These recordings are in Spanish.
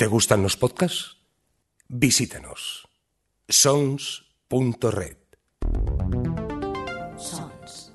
¿Te gustan los podcasts? Visítanos. sons.red. Sons.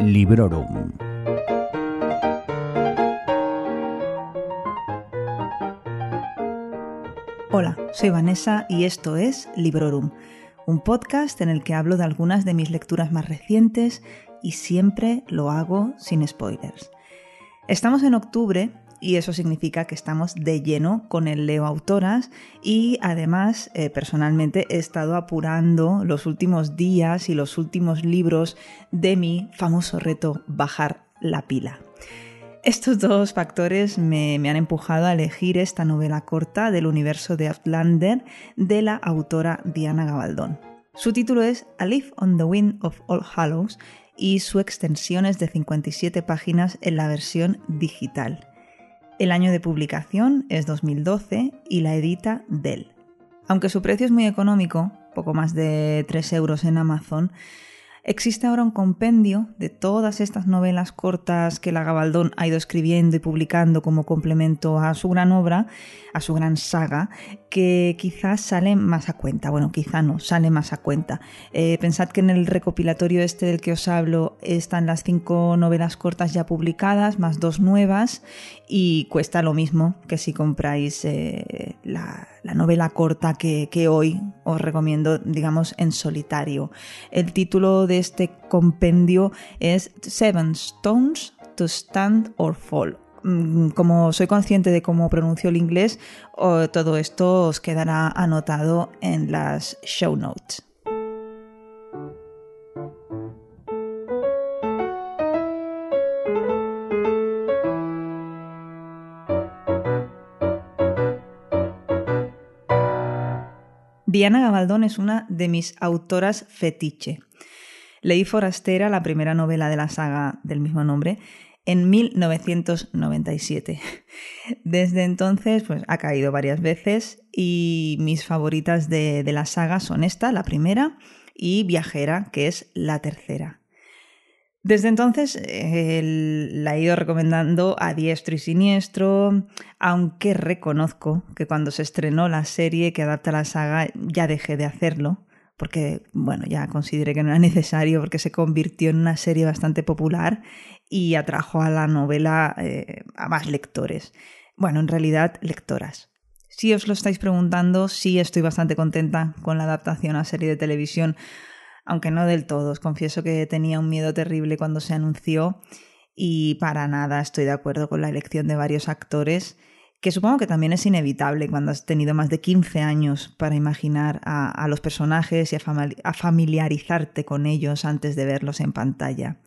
Librorum. Hola, soy Vanessa y esto es Librorum, un podcast en el que hablo de algunas de mis lecturas más recientes y siempre lo hago sin spoilers. Estamos en octubre y eso significa que estamos de lleno con el Leo Autoras y además eh, personalmente he estado apurando los últimos días y los últimos libros de mi famoso reto Bajar la pila. Estos dos factores me, han empujado a elegir esta novela corta del universo de Outlander de la autora Diana Gabaldón. Su título es A Leaf on the Wind of All Hallows y su extensión es de 57 páginas en la versión digital. El año de publicación es 2012 y la edita Dell. Aunque su precio es muy económico, poco más de 3 euros en Amazon, existe ahora un compendio de todas estas novelas cortas que la Gabaldón ha ido escribiendo y publicando como complemento a su gran obra, a su gran saga, que quizás sale más a cuenta. Bueno, quizá no, sale más a cuenta. Eh, pensad que en el recopilatorio este del que os hablo están las cinco novelas cortas ya publicadas, más dos nuevas, y cuesta lo mismo que si compráis eh, la, la, novela corta que, que hoy os recomiendo, digamos, en solitario. El título de este compendio es Seven Stones to Stand or Fall. Como soy consciente de cómo pronuncio el inglés, todo esto os quedará anotado en las show notes. Diana Gabaldón es una de mis autoras fetiche. Leí Forastera, la primera novela de la saga del mismo nombre, en 1997. Desde entonces pues, ha caído varias veces y mis favoritas de, de la saga son esta, la primera, y Viajera, que es la tercera. Desde entonces eh, la he ido recomendando a diestro y siniestro, aunque reconozco que cuando se estrenó la serie que adapta la saga ya dejé de hacerlo, porque bueno, ya consideré que no era necesario porque se convirtió en una serie bastante popular y atrajo a la novela eh, a más lectores. Bueno, en realidad lectoras. Si os lo estáis preguntando, sí estoy bastante contenta con la adaptación a serie de televisión aunque no del todo. Os confieso que tenía un miedo terrible cuando se anunció y para nada estoy de acuerdo con la elección de varios actores, que supongo que también es inevitable cuando has tenido más de 15 años para imaginar a, los personajes y a familiarizarte con ellos antes de verlos en pantalla.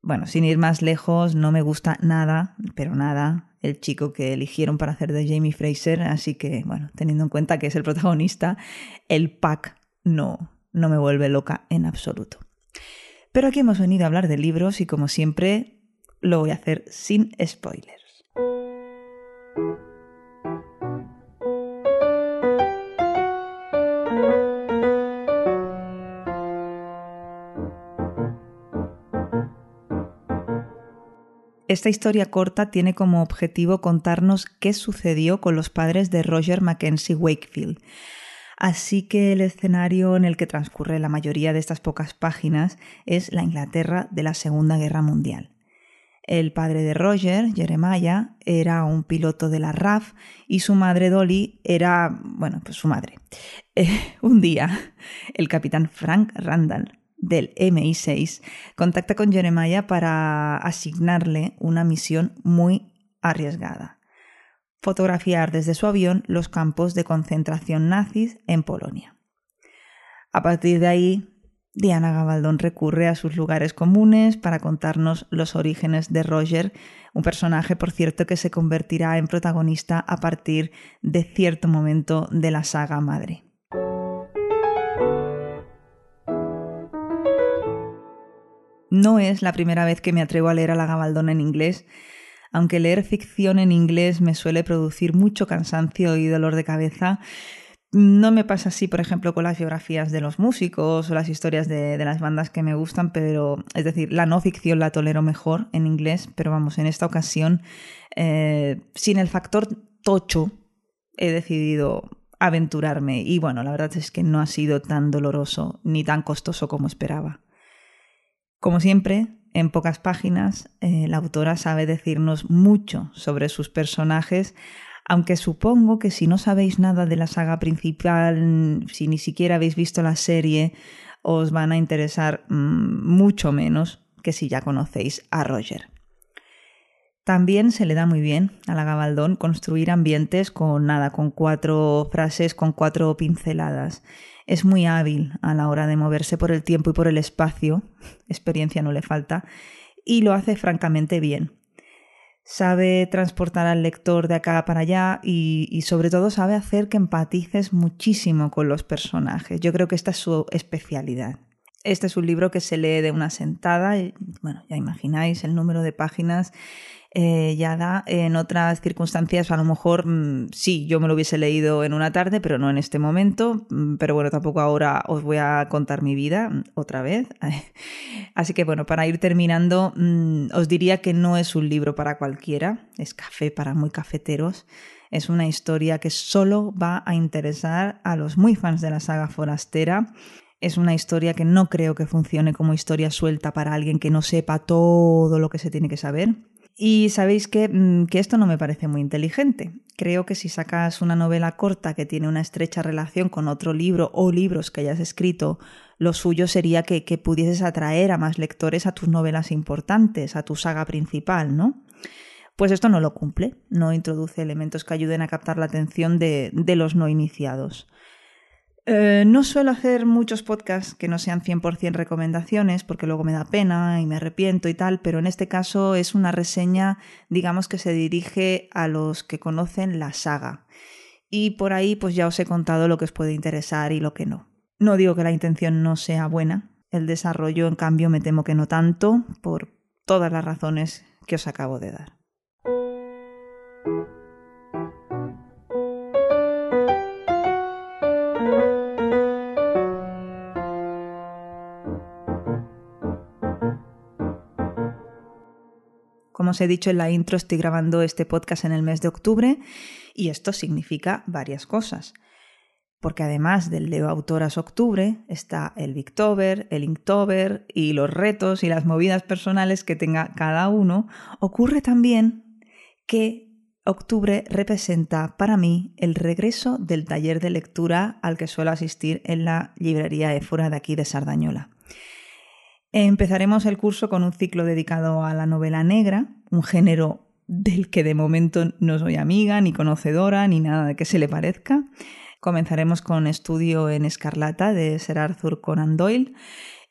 Bueno, sin ir más lejos, no me gusta nada, pero nada, el chico que eligieron para hacer de Jamie Fraser, así que, bueno, teniendo en cuenta que es el protagonista, el pack no, no me vuelve loca en absoluto. Pero aquí hemos venido a hablar de libros y como siempre lo voy a hacer sin spoilers. Esta historia corta tiene como objetivo contarnos qué sucedió con los padres de Roger Mackenzie Wakefield, Así que el escenario en el que transcurre la mayoría de estas pocas páginas es la Inglaterra de la Segunda Guerra Mundial. El padre de Roger, Jeremiah, era un piloto de la RAF y su madre Dolly era, bueno, pues su madre. Eh, un día, el capitán Frank Randall del MI6 contacta con Jeremiah para asignarle una misión muy arriesgada fotografiar desde su avión los campos de concentración nazis en Polonia. A partir de ahí, Diana Gabaldón recurre a sus lugares comunes para contarnos los orígenes de Roger, un personaje, por cierto, que se convertirá en protagonista a partir de cierto momento de la saga madre. No es la primera vez que me atrevo a leer a la Gabaldón en inglés, aunque leer ficción en inglés me suele producir mucho cansancio y dolor de cabeza, No me pasa así, por ejemplo, con las biografías de los músicos o las historias de, las bandas que me gustan, pero es decir, la no ficción la tolero mejor en inglés, pero vamos, en esta ocasión, eh, sin el factor tocho, he decidido aventurarme y bueno, la verdad es que no ha sido tan doloroso ni tan costoso como esperaba. Como siempre, en pocas páginas, eh, la autora sabe decirnos mucho sobre sus personajes, aunque supongo que si no sabéis nada de la saga principal, si ni siquiera habéis visto la serie, os van a interesar mmm, mucho menos que si ya conocéis a Roger. También se le da muy bien a la Gabaldón construir ambientes con nada, con cuatro frases, con cuatro pinceladas. Es muy hábil a la hora de moverse por el tiempo y por el espacio, experiencia no le falta, y lo hace francamente bien sabe transportar al lector de acá para allá y, y, sobre todo sabe hacer que empatices muchísimo con los personajes. Yo creo que esta es su especialidad. Este es un libro que se lee de una sentada, y, bueno, ya imagináis el número de páginas eh, ya da. En otras circunstancias, a lo mejor mmm, sí, yo me lo hubiese leído en una tarde, pero no en este momento. Mm, pero bueno, tampoco ahora os voy a contar mi vida mm, otra vez. Así que bueno, para ir terminando, os diría que no es un libro para cualquiera, es café para muy cafeteros. Es una historia que solo va a interesar a los muy fans de la saga forastera. Es una historia que no creo que funcione como historia suelta para alguien que no sepa todo lo que se tiene que saber. Y sabéis que, mm, que, esto no me parece muy inteligente. Creo que si sacas una novela corta que tiene una estrecha relación con otro libro o libros que hayas escrito, lo suyo sería que, que pudieses atraer a más lectores a tus novelas importantes, a tu saga principal, ¿no? Pues esto no lo cumple, no introduce elementos que ayuden a captar la atención de, de los no iniciados. Eh, no suelo hacer muchos podcasts que no sean 100% recomendaciones porque luego me da pena y me arrepiento y tal, pero en este caso es una reseña, digamos que se dirige a los que conocen la saga. Y por ahí pues ya os he contado lo que os puede interesar y lo que no. No digo que la intención no sea buena, el desarrollo en cambio me temo que no tanto por todas las razones que os acabo de dar. Como os he dicho en la intro, estoy grabando este podcast en el mes de octubre y esto significa varias cosas. Porque además del Leo Autoras Octubre está el Victober, el Inktober y los retos y las movidas personales que tenga cada uno, ocurre también que octubre representa para mí el regreso del taller de lectura al que suelo asistir en la librería Éfora de aquí de Sardañola. Empezaremos el curso con un ciclo dedicado a la novela negra, un género del que de momento no soy amiga, ni conocedora, ni nada de que se le parezca. Comenzaremos con Estudio en Escarlata de Sir Arthur Conan Doyle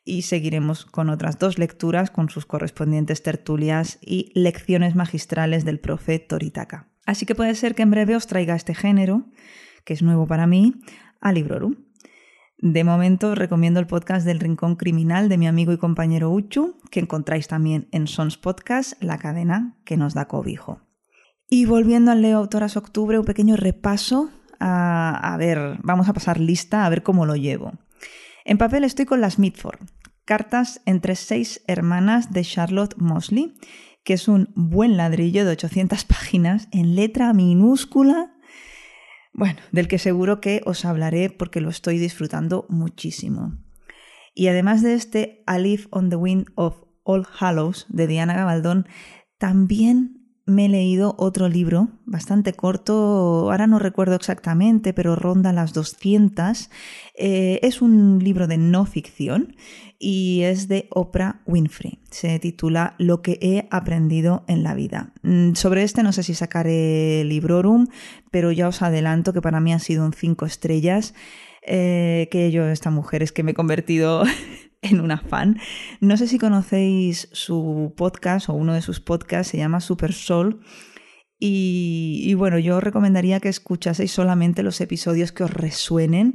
y seguiremos con otras dos lecturas con sus correspondientes tertulias y lecciones magistrales del profe Toritaka. Así que puede ser que en breve os traiga este género, que es nuevo para mí, a Librorum. De momento os recomiendo el podcast del Rincón Criminal de mi amigo y compañero Uchu, que encontráis también en Sons Podcast, la cadena que nos da cobijo. Y volviendo al Leo Autoras Octubre, un pequeño repaso. A, a ver, vamos a pasar lista a ver cómo lo llevo. En papel estoy con las Mitford, cartas entre seis hermanas de Charlotte Mosley, que es un buen ladrillo de 800 páginas en letra minúscula bueno, del que seguro que os hablaré porque lo estoy disfrutando muchísimo. Y además de este A Leaf on the Wind of All Hallows de Diana Gabaldón, también me he leído otro libro bastante corto, ahora no recuerdo exactamente, pero ronda las 200. Eh, es un libro de no ficción y es de Oprah Winfrey. Se titula Lo que he aprendido en la vida. Mm, sobre este no sé si sacaré Librorum, pero ya os adelanto que para mí ha sido un 5 estrellas. Eh, que yo, esta mujer, es que me he convertido en una fan. No sé si conocéis su podcast o uno de sus podcasts, se llama Super Soul. Y, bueno, yo recomendaría que escuchaseis solamente los episodios que os resuenen,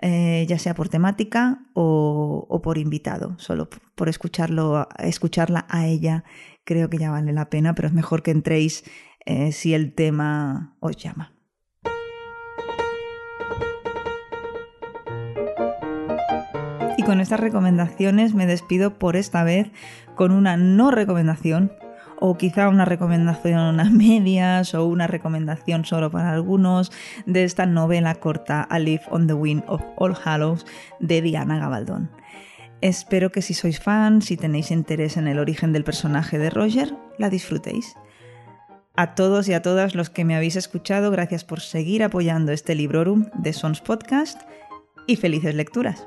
eh, ya sea por temática o, o, por invitado. Solo por escucharlo, escucharla a ella creo que ya vale la pena, pero es mejor que entréis eh, si el tema os llama. Con estas recomendaciones me despido por esta vez con una no recomendación o quizá una recomendación a medias o una recomendación solo para algunos de esta novela corta A Leaf on the Wind of All Hallows de Diana Gabaldón. Espero que si sois fans, si tenéis interés en el origen del personaje de Roger, la disfrutéis. A todos y a todas los que me habéis escuchado, gracias por seguir apoyando este Librorum de Sons Podcast y felices lecturas.